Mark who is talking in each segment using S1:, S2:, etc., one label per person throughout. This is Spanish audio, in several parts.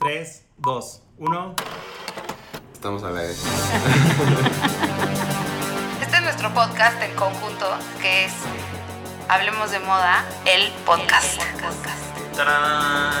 S1: 3, 2, 1.
S2: Estamos a la vez.
S3: Este es nuestro podcast en conjunto, que es Hablemos de Moda, el podcast.
S1: ¡Tarán!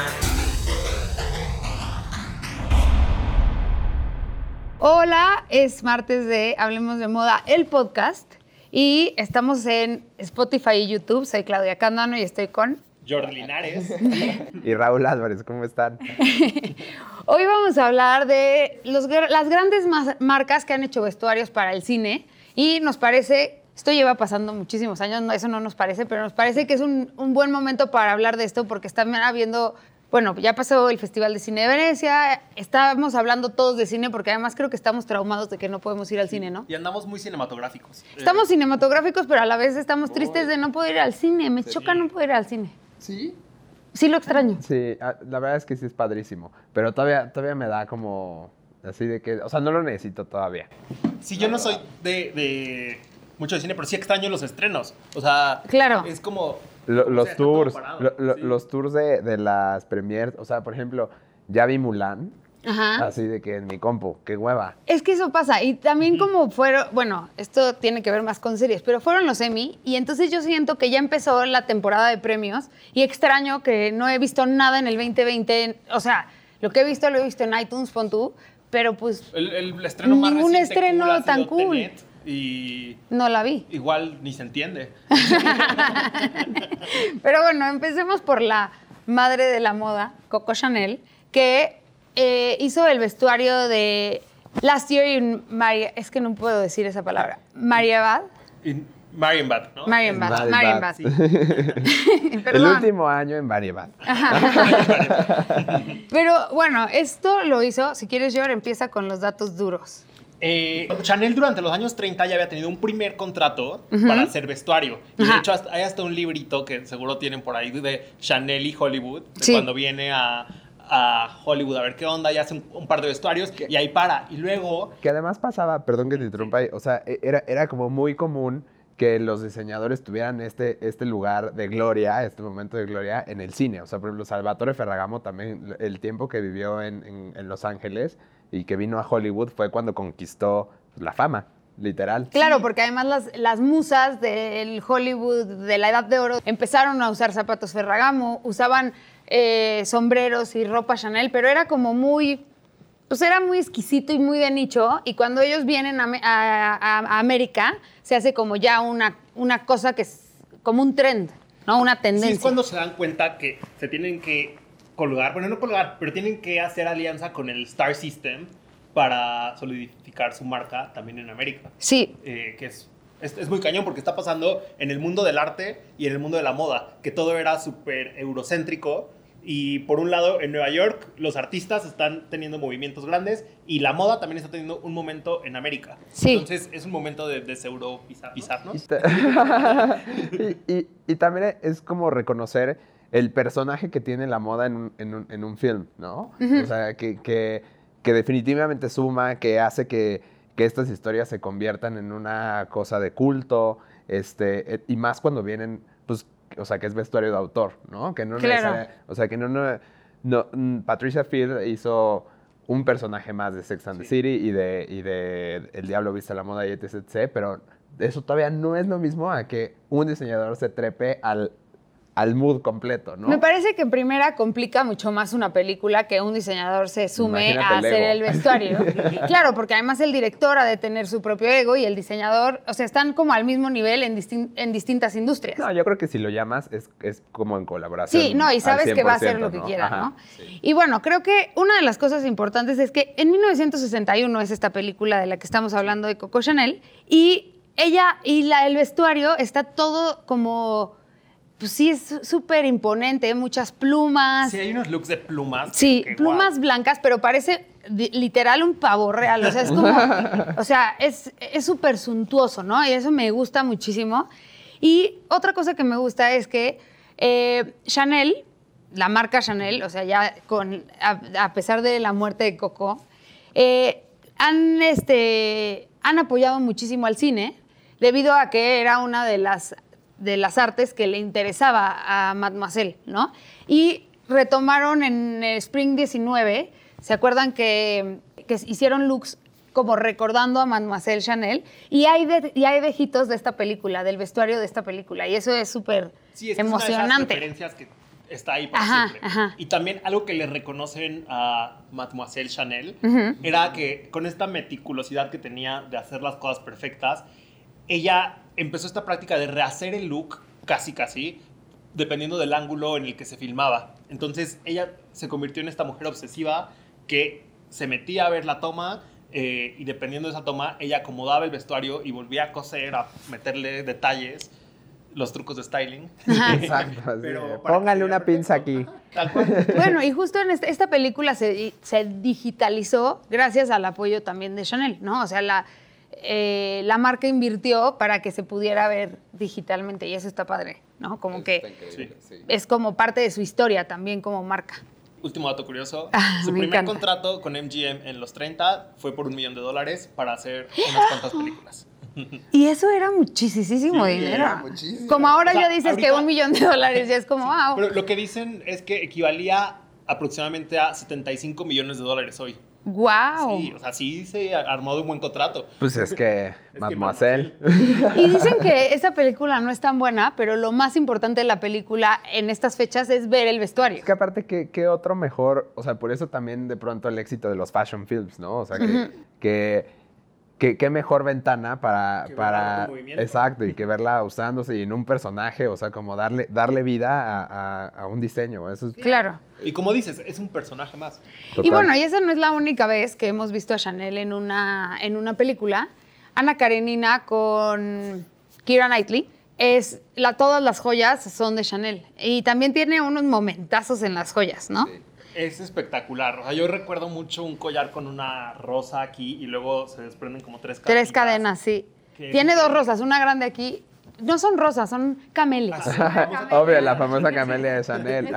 S4: Hola, es martes de Hablemos de Moda, el podcast. Y estamos en Spotify y YouTube. Soy Claudia Candano y estoy con.
S1: Jordi Linares.
S2: Y Raúl Álvarez, ¿cómo están?
S4: Hoy vamos a hablar de los las grandes marcas que han hecho vestuarios para el cine. Y nos parece, esto lleva pasando muchísimos años, no, eso no nos parece, pero nos parece que es un, un buen momento para hablar de esto porque están habiendo. Bueno, ya pasó el Festival de Cine de Venecia, estamos hablando todos de cine porque además creo que estamos traumados de que no podemos ir al cine, ¿no?
S1: Y andamos muy cinematográficos.
S4: Estamos
S1: Eh,
S4: cinematográficos, pero a la vez estamos tristes de no poder ir al cine. Me choca no poder ir al cine.
S2: Sí.
S4: Sí lo extraño.
S2: Sí, ah, la verdad es que sí es padrísimo. Pero todavía, todavía me da como. Así de que. O sea, no lo necesito todavía.
S1: Sí, yo no soy de, de mucho de cine, pero sí extraño los estrenos. O sea,
S4: Claro.
S1: es como.
S2: Lo-
S1: o sea,
S2: los tours.
S1: parado,
S2: lo- lo-
S1: sí.
S2: Los tours de, de las premiers. O sea, por ejemplo, ya vi Mulan.
S4: Ajá.
S2: Así de que en mi compu. Qué hueva.
S4: Es que eso pasa. Y también como fueron, bueno, esto tiene que ver más con series, pero fueron los Emmy y entonces yo siento que ya empezó la temporada de premios y extraño que no he visto nada en el 2020. O sea, lo que he visto lo he visto en iTunes, pon tú, pero pues
S1: El, el estreno más
S4: Ningún
S1: reciente
S4: estreno
S1: cool
S4: tan cool.
S1: Tenet, y
S4: no la vi.
S1: igual ni se entiende.
S4: Pero bueno, empecemos por la madre de la moda, Coco Chanel, que eh, hizo el vestuario de Last Year in Maria, es que no puedo decir esa palabra, Mariabad.
S1: Marienbad, ¿no?
S4: Marienbad,
S2: Marienbad.
S4: Marienbad.
S2: El último año en Variedad.
S4: Pero bueno, esto lo hizo, si quieres, George, empieza con los datos duros.
S1: Eh, Chanel durante los años 30 ya había tenido un primer contrato para hacer vestuario. Y de hecho hasta- hay hasta un librito que seguro tienen por ahí de Chanel y Hollywood, de
S4: Sí.
S1: cuando viene a, a Hollywood a ver qué onda y hace un, un par de vestuarios y ahí para. Y luego
S2: Que además pasaba, perdón que te interrumpa, o sea, e- era, era como muy común que los diseñadores tuvieran este, este lugar de gloria, este momento de gloria en el cine. O sea, por ejemplo, Salvatore Ferragamo también, el tiempo que vivió en, en- en Los Ángeles y que vino a Hollywood fue cuando conquistó la fama, literal.
S4: Claro, porque además las, las musas del Hollywood de la Edad de Oro empezaron a usar zapatos Ferragamo, usaban eh, sombreros y ropa Chanel, pero era como muy, pues era muy exquisito y muy de nicho. Y cuando ellos vienen a, Me- a- a- a América, se hace como ya una, una cosa que es como un trend, ¿no? Una
S1: sí
S4: tendencia.
S1: es cuando se dan cuenta que se tienen que colgar, bueno, no colgar, pero tienen que hacer alianza con el Star System para solidificar su marca también en América.
S4: Sí,
S1: eh, que es, es, es muy cañón porque está pasando en el mundo del arte y en el mundo de la moda, que todo era súper eurocéntrico. Y por un lado, en Nueva York, los artistas están teniendo movimientos grandes y la moda también está teniendo un momento en América.
S4: Sí.
S1: Entonces, es un momento de deseuropizarnos.
S2: Y, ta- y- y- y también es como reconocer el personaje que tiene la moda en un, en un- en un film, ¿no? O sea, que, que- que definitivamente suma, que hace que, que estas historias se conviertan en una cosa de culto, este, eh, y más cuando vienen, pues, o sea, que es vestuario de autor, ¿no? Que no
S4: Claro.
S2: o sea, que no, no, no, mm, Patricia Field hizo un personaje más de Sex and the City y de, y de El Diablo Viste la Moda y etc, etc, pero eso todavía no es lo mismo a que un diseñador se trepe al, al mood completo, ¿no?
S4: Me parece que en primera complica mucho más una película que un diseñador se sume
S2: Imagínate
S4: a
S2: el
S4: hacer el vestuario. claro, porque además el director ha de tener su propio ego y el diseñador, o sea, están como al mismo nivel en, distin- en distintas industrias.
S2: No, yo creo que si lo llamas es, es como en colaboración.
S4: Sí, no, y sabes que va a hacer
S2: 100%,
S4: lo que quiera,
S2: Ajá.
S4: ¿no? Y bueno, creo que una de las cosas importantes es que en 1961 es esta película de la que estamos hablando de Coco Chanel y ella y la, el vestuario está todo como, pues sí, es súper imponente, muchas plumas.
S1: Sí, hay unos looks de plumas.
S4: Sí,
S1: que,
S4: plumas blancas, pero parece literal un pavo real. O sea, es como. o sea, es es súper suntuoso, ¿no? Y eso me gusta muchísimo. Y otra cosa que me gusta es que eh, Chanel, la marca Chanel, o sea, ya con, a, a pesar de la muerte de Coco, eh, han, este, han apoyado muchísimo al cine debido a que era una de las, de las artes que le interesaba a Mademoiselle, ¿no? Y retomaron en Spring 19. ¿Se acuerdan que, que hicieron looks como recordando a Mademoiselle Chanel? Y hay, de, y hay vejitos de esta película, del vestuario de esta película. Y eso es súper
S1: Sí, es que es una de esas
S4: emocionante.
S1: referencias que está ahí para
S4: Ajá,
S1: siempre.
S4: ajá.
S1: Y también algo que le reconocen a Mademoiselle Chanel era que con esta meticulosidad que tenía de hacer las cosas perfectas, ella empezó esta práctica de rehacer el look casi casi dependiendo del ángulo en el que se filmaba. Entonces ella se convirtió en esta mujer obsesiva que se metía a ver la toma eh, y dependiendo de esa toma ella acomodaba el vestuario y volvía a coser, a meterle detalles, los trucos de styling.
S2: Exacto. así
S1: Pero
S2: Póngale una pinza aquí.
S1: Tal cual.
S4: Bueno, y justo en este- esta película se, se digitalizó gracias al apoyo también de Chanel, ¿no? O sea, la, eh, la marca invirtió para que se pudiera ver digitalmente y eso está padre, ¿no? Como que es como parte de su historia también como marca.
S1: Último dato curioso.
S4: Ah,
S1: Su
S4: me
S1: primer
S4: encanta.
S1: contrato con MGM en los 30 fue por un millón de dólares para hacer unas cuantas películas.
S4: Y eso era muchísimo
S1: Sí,
S4: dinero.
S2: era muchísimo.
S4: Como ahora
S1: O sea,
S4: ya dices que
S1: ahorita-
S4: un millón de dólares ya es como, wow.
S1: Pero lo que dicen es que equivalía aproximadamente a 75 millones de dólares hoy.
S4: Wow.
S1: Sí, o sea, sí se armó de un buen contrato.
S2: Pues es que, mademoiselle.
S4: Y dicen que esta película no es tan buena, pero lo más importante de la película en estas fechas es ver el vestuario.
S2: Es que aparte, ¿qué, qué otro mejor? O sea, por eso también de pronto el éxito de los fashion films, ¿no? O sea, que- qué mejor ventana para...
S1: Que verla
S2: para exacto, y que verla usándose y en un personaje, o sea, como darle, darle vida a, a- a un diseño. Eso es
S4: Claro.
S1: Y como dices, es un personaje más.
S4: Y bueno, y esa no es la única vez que hemos visto a Chanel en una, en una película. Ana Karenina con Kira Knightley. Es la, todas las joyas son de Chanel. Y también tiene unos momentazos en las joyas, ¿no?
S1: Es espectacular. O sea, yo recuerdo mucho un collar con una rosa aquí y luego se desprenden como tres cadenas.
S4: Tres cadenas, sí. Tiene dos rosas, una grande aquí. No son rosas, son camelias.
S2: Obvio, la famosa camelia de Chanel.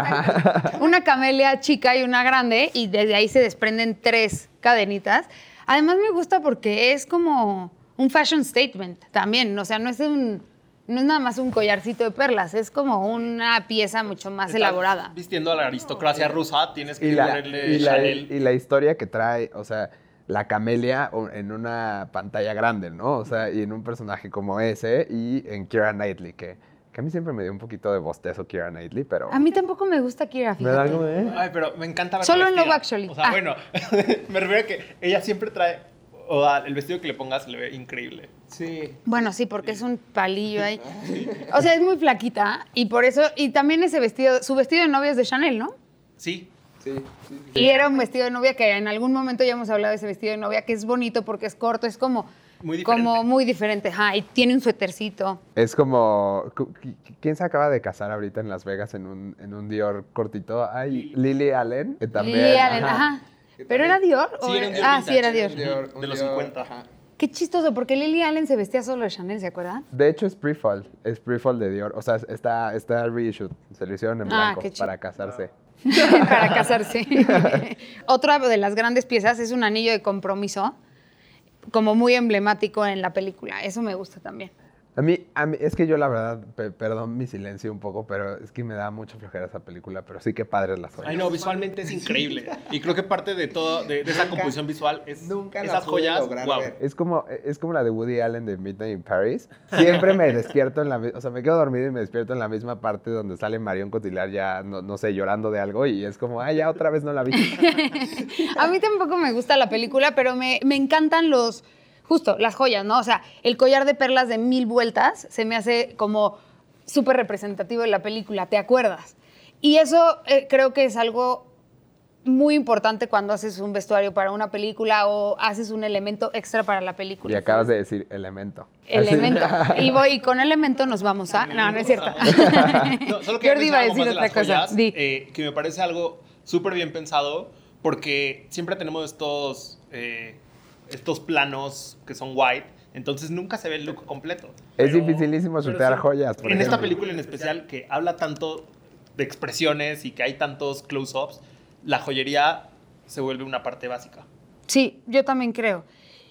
S4: Una camelia chica y una grande y desde ahí se desprenden tres cadenitas. Además me gusta porque es como un fashion statement también, o sea, no es un no es nada más un collarcito de perlas, es como una pieza mucho más
S1: Estás
S4: elaborada.
S1: Vistiendo a la aristocracia rusa, tienes que
S2: y, la,
S1: ponerle
S2: y, la,
S1: Chanel.
S2: y la historia que trae, o sea, la camelia en una pantalla grande, ¿no? O sea, y en un personaje como ese y en Kira Knightley, que, que a mí siempre me dio un poquito de bostezo Kira Knightley, pero...
S4: A mí tampoco me gusta Kira,
S2: me da
S4: fíjate.
S2: como de-
S1: Ay, pero me encanta verla
S4: Solo en. Love Actually.
S1: O sea,
S4: Ah.
S1: bueno, me refiero a que ella siempre trae. O el vestido que le pongas le ve increíble.
S2: Sí.
S4: Bueno, sí, porque es un palillo ahí. O sea, es muy flaquita y por eso y también ese vestido, su vestido de novia es de Chanel, ¿no?
S1: Sí.
S2: Sí, sí,
S4: Y era un vestido de novia que en algún momento ya hemos hablado de ese vestido de novia que es bonito porque es corto, es como
S1: Muy diferente.
S4: como muy diferente, ajá, y tiene un suétercito.
S2: Es como... ¿Quién se acaba de casar ahorita en Las Vegas en un, en un Dior cortito? Ay, Lily Allen, que también...
S4: Lily Allen,
S2: ajá.
S4: ajá. ¿Pero era Dior? o
S1: Sí, era un Dior
S4: ah,
S1: vintage.
S4: sí, era Dior.
S1: Dior. De los 50.
S4: Qué chistoso, porque Lily Allen se vestía solo de Chanel, ¿se acuerdan?
S2: De hecho, es pre-fall. Es pre-fall de Dior. O sea, está, está reissued. Se lo hicieron en
S4: Ah,
S2: blanco para casarse.
S4: Para casarse. Otra de las grandes piezas es un anillo de compromiso, como muy emblemático en la película. Eso me gusta también.
S2: A mí, a mí, es que yo la verdad, pe- perdón mi silencio un poco, pero es que me da mucha flojera esa película, pero sí que padres las joyas.
S1: Ay, no, visualmente es increíble. Y creo que parte de todo, de, de esa composición visual es esas joyas. wow.
S2: Es como, es como la de Woody Allen de Midnight in Paris. Siempre me despierto en la o sea, me quedo dormido y me despierto en la misma parte donde sale Marion Cotillard ya, no, no sé, llorando de algo y es como, ay, ya otra vez no la vi.
S4: A mí tampoco me gusta la película, pero me, me encantan los, justo, las joyas, ¿no? O sea, el collar de perlas de mil vueltas se me hace como súper representativo de la película, ¿te acuerdas? Y eso eh, creo que es algo muy importante cuando haces un vestuario para una película o haces un elemento extra para la película.
S2: Y acabas de decir elemento.
S4: Elemento.
S2: Así.
S4: Y voy y con elemento nos vamos a. No, no es cierto.
S1: No, solo quería
S4: Jordi iba a decir
S1: de
S4: otra cosa.
S1: joyas,
S4: Di.
S1: eh, que me parece algo súper bien pensado porque siempre tenemos estos, eh, estos planos que son white, entonces nunca se ve el look completo.
S2: Es dificilísimo chutear
S1: sí,
S2: joyas, por
S1: en esta película en especial que habla tanto de expresiones y que hay tantos close-ups, la joyería se vuelve una parte básica.
S4: Sí, yo también creo.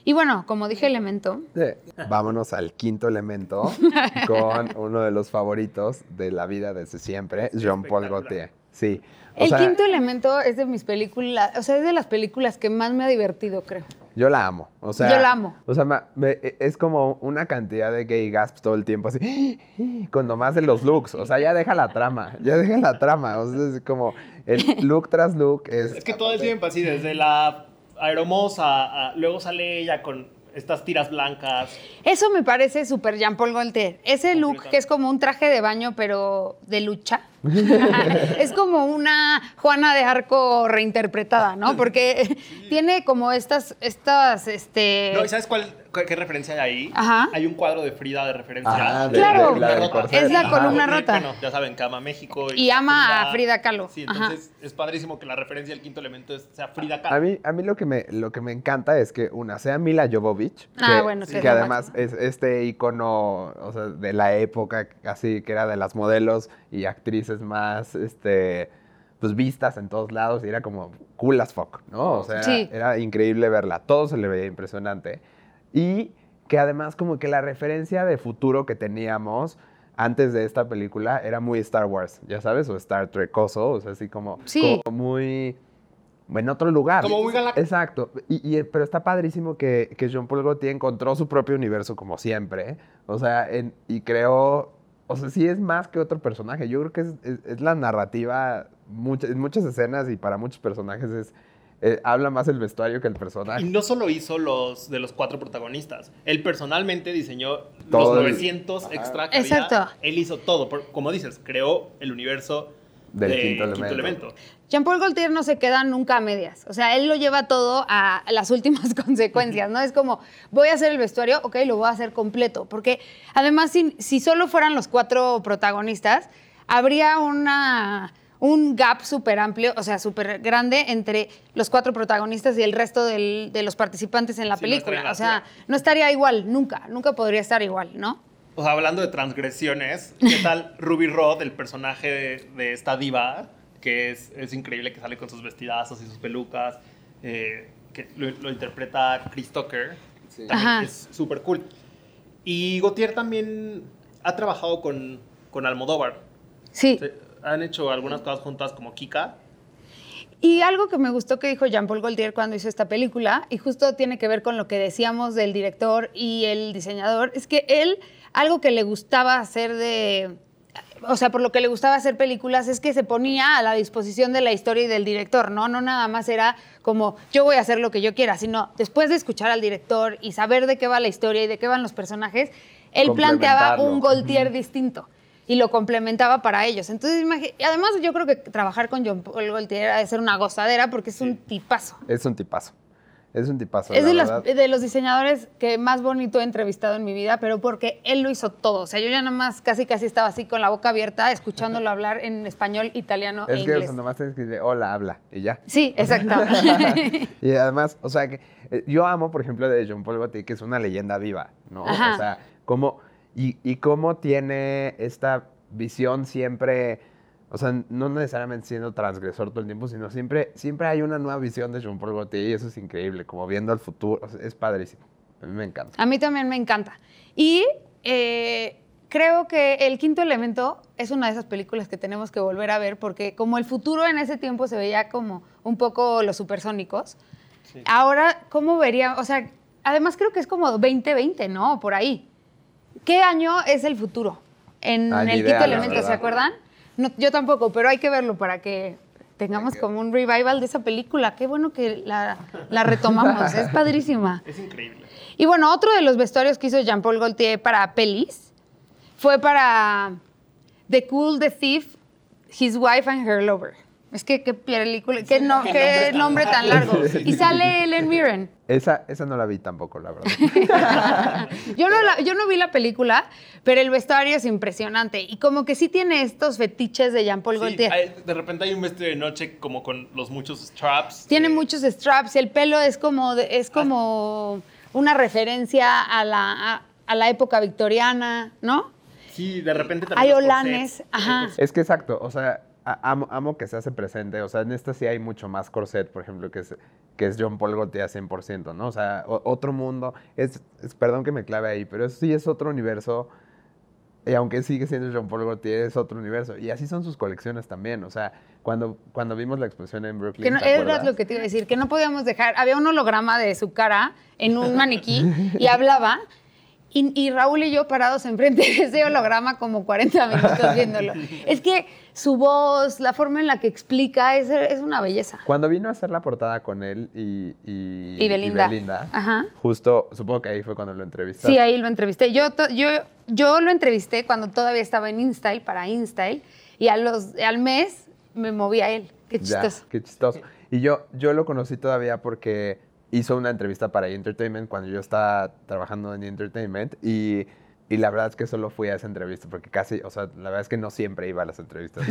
S4: Y bueno, como dije, elemento.
S2: Sí. Vámonos al quinto elemento con uno de los favoritos de la vida desde siempre, Jean-Paul. Gaultier. Sí. O
S4: El
S2: sea,
S4: quinto elemento es de mis películas, o sea, es de las películas que más me ha divertido, creo.
S2: Yo la amo. O sea,
S4: Yo la amo.
S2: O sea, me- e- es como una cantidad de gay gasps todo el tiempo, así, con nomás de los looks. O sea, ya deja la trama, ya deja la trama. O sea, es como el look tras look es...
S1: Es que todo el tiempo así, desde la aeromosa, a- luego sale ella con estas tiras blancas.
S4: Eso me parece súper Jean-Paul Gaultier. Ese look que es como un traje de baño, pero de lucha. es como una Juana de Arco reinterpretada, ¿no? Porque tiene como estas, estas, este...
S1: No, ¿y sabes cuál, cuál- qué referencia hay ahí?
S4: Ajá.
S1: Hay un cuadro de Frida de referencia.
S2: Ah,
S4: de- Claro.
S2: de la.
S4: Es la
S1: Ajá,
S4: columna rota.
S1: Bueno, ya saben, que ama México.
S4: Y ama a Frida Kahlo.
S1: Sí,
S4: Ajá.
S1: entonces es padrísimo que la referencia del quinto elemento es- sea Frida Kahlo.
S2: A mí, a mí lo, que me, lo que me encanta es que una sea Mila Jovovich,
S4: Ah,
S2: que,
S4: bueno, sí,
S2: que
S4: es
S2: además
S4: máximo.
S2: es este icono o sea, de la época, así que era de las modelos y actrices más este, pues, vistas en todos lados y era como cool as fuck, ¿no? O sea,
S4: Sí.
S2: era increíble verla, todo se le veía impresionante. Y que además como que la referencia de futuro que teníamos antes de esta película era muy Star Wars, ya sabes, o Star Trek, o sea, así como,
S4: Sí.
S2: como muy en otro lugar.
S1: Como muy galáctico.
S2: Exacto. Y, y- pero está padrísimo que, que Jean-Paul Gaultier encontró su propio universo como siempre. O sea, en- y creó... O sea, sí es más que otro personaje. Yo creo que es, es- es la narrativa mucha- en muchas escenas y para muchos personajes es... eh, habla más el vestuario que el
S1: Y
S2: personaje.
S1: no solo hizo los de los cuatro protagonistas, él personalmente diseñó
S2: Todo
S1: los
S2: el-
S1: 900
S2: Ajá.
S1: extra.
S4: Exacto.
S1: Él hizo todo, por- como dices, creó el universo
S2: Del
S1: de
S2: quinto elemento.
S4: Jean-Paul Gaultier no se queda nunca a medias. O sea, él lo lleva todo a las últimas consecuencias, ¿no? Es como, voy a hacer el vestuario, ok, lo voy a hacer completo. Porque además, si, si solo fueran los cuatro protagonistas, habría una, un gap súper amplio, o sea, súper grande entre los cuatro protagonistas y el resto del- de los participantes en la
S1: Sí, no
S4: película.
S1: estaría
S4: o sea, no estaría igual, nunca, nunca podría estar igual, ¿no?
S1: O sea, hablando de transgresiones, ¿qué tal Ruby Rod, el personaje de, de esta diva, que es, es increíble que sale con sus vestidazos y sus pelucas, eh, que lo, lo interpreta Chris Tucker, también
S4: Ajá.
S1: es súper cool. Y Gautier también ha trabajado con, con Almodóvar.
S4: Sí.
S1: Se- han hecho algunas cosas juntas como Kika.
S4: Y algo que me gustó que dijo Jean-Paul Gaultier cuando hizo esta película, y justo tiene que ver con lo que decíamos del director y el diseñador, es que él, algo que le gustaba hacer de. O sea, por lo que le gustaba hacer películas es que se ponía a la disposición de la historia y del director, ¿no? No nada más era como yo voy a hacer lo que yo quiera, sino después de escuchar al director y saber de qué va la historia y de qué van los personajes, él planteaba un Gaultier distinto y lo complementaba para ellos. Entonces, además yo creo que trabajar con John Paul Gaultier ha de ser una gozadera porque es un tipazo.
S2: Es un tipazo. Es un tipazo.
S4: Es
S2: la
S4: de,
S2: verdad.
S4: de los diseñadores que más bonito he entrevistado en mi vida, pero porque él lo hizo todo. O sea, yo ya nada más casi casi estaba así con la boca abierta, escuchándolo hablar en español, italiano e
S2: Es que
S4: inglés.
S2: nomás tienes que decir, hola, habla, y ya.
S4: Sí, exacto.
S2: Y además, o sea, que eh, yo amo, por ejemplo, de John Paul Gaultier, que es una leyenda viva, ¿no?
S4: Ajá.
S2: O sea, cómo, y, y cómo tiene esta visión siempre, o sea, no necesariamente siendo transgresor todo el tiempo, sino siempre, siempre hay una nueva visión de John Paul Gaultier y eso es increíble, como viendo el futuro, o sea, es padrísimo. A mí me encanta.
S4: A mí también me encanta. Y eh, creo que El Quinto Elemento es una de esas películas que tenemos que volver a ver porque como el futuro en ese tiempo se veía como un poco los supersónicos, ahora, ¿cómo vería? O sea, además creo que es como 2020, ¿no? Por ahí. ¿Qué año es el futuro? En
S2: Ah,
S4: El
S2: idea,
S4: Quinto Elemento, ¿se acuerdan? No, yo tampoco, pero hay que verlo para que tengamos como un revival de esa película. Qué bueno que la, la retomamos, es padrísima.
S1: Es increíble.
S4: Y bueno, otro de los vestuarios que hizo Jean-Paul Gaultier para pelis fue para The Cool, The Thief, His Wife and Her Lover. Es que qué película, qué, no- qué nombre tan largo. Y sale Ellen Mirren.
S2: Esa, esa no la vi tampoco, la verdad.
S4: Yo no, la- yo no vi la película, pero el vestuario es impresionante. Y como que sí tiene estos fetiches de Jean-Paul
S1: Sí,
S4: Gaultier.
S1: hay- de repente hay un vestido de noche como con los muchos straps.
S4: Tiene
S1: eh,
S4: muchos straps y el pelo es como, de- es como una referencia a la, a, a la época victoriana, ¿no?
S1: Sí, de repente también.
S4: Hay olanes, ajá.
S2: Es que exacto, o sea, amo, amo que se hace presente, o sea, en esta sí hay mucho más corset, por ejemplo, que es, que es John Paul Gaultier 100%, ¿no? O sea, o- otro mundo, es, es- perdón que me clave ahí, pero sí es otro universo y aunque sigue siendo Jean Paul Gaultier, es otro universo. Y así son sus colecciones también. O sea, cuando, cuando vimos la exposición en Brooklyn.
S4: Que no,
S2: ¿te
S4: era lo que te iba a decir, que no podíamos dejar, había un holograma de su cara en un maniquí y hablaba. Y, y Raúl y yo parados enfrente de ese holograma como 40 minutos viéndolo. Es que su voz, la forma en la que explica, es, es una belleza.
S2: Cuando vino a hacer la portada con él y, y,
S4: Y Belinda. Ajá.
S2: justo, supongo que ahí fue cuando lo entrevistaste.
S4: Sí, ahí lo entrevisté. Yo, yo, yo lo entrevisté cuando todavía estaba en InStyle, para InStyle, y a los, al mes me moví a él. Qué
S2: Ya,
S4: chistoso.
S2: qué chistoso. Y yo, yo lo conocí todavía porque hizo una entrevista para E! Entertainment cuando yo estaba trabajando en E! Entertainment y, y la verdad es que solo fui a esa entrevista porque casi, o sea, la verdad es que no siempre iba a las entrevistas.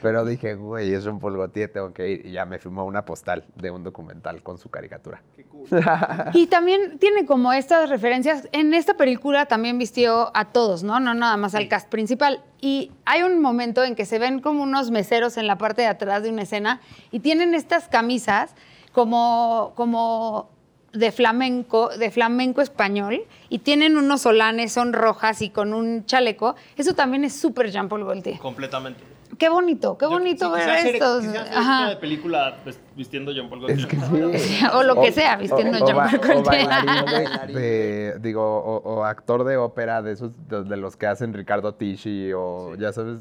S1: Pero
S2: dije, güey, es un Gaultier, tengo que ir. Y ya me firmó una postal de un documental con su caricatura.
S1: Qué cool.
S4: Y también tiene como estas referencias. En esta película también vistió a todos, ¿no? No nada más al cast principal. Y hay un momento en que se ven como unos meseros en la parte de atrás de una escena y tienen estas camisas como, como de flamenco, de flamenco español, y tienen unos solanes, son rojas y con un chaleco. Eso también es súper Jean Paul Gaultier.
S1: Completamente.
S4: Qué bonito, qué
S1: Yo
S4: bonito
S1: sí,
S4: ver
S1: hacer-
S4: estos. Ajá.
S1: una de película pues, vistiendo John Paul
S2: Es
S1: Gaultier.
S2: que sí.
S4: O lo que sea, vistiendo
S2: o- o
S4: Jean Paul
S2: o
S4: Gaultier.
S2: bailarín de, de- digo, o, o actor de ópera de esos de, de los que hacen Ricardo Tisci o ya sabes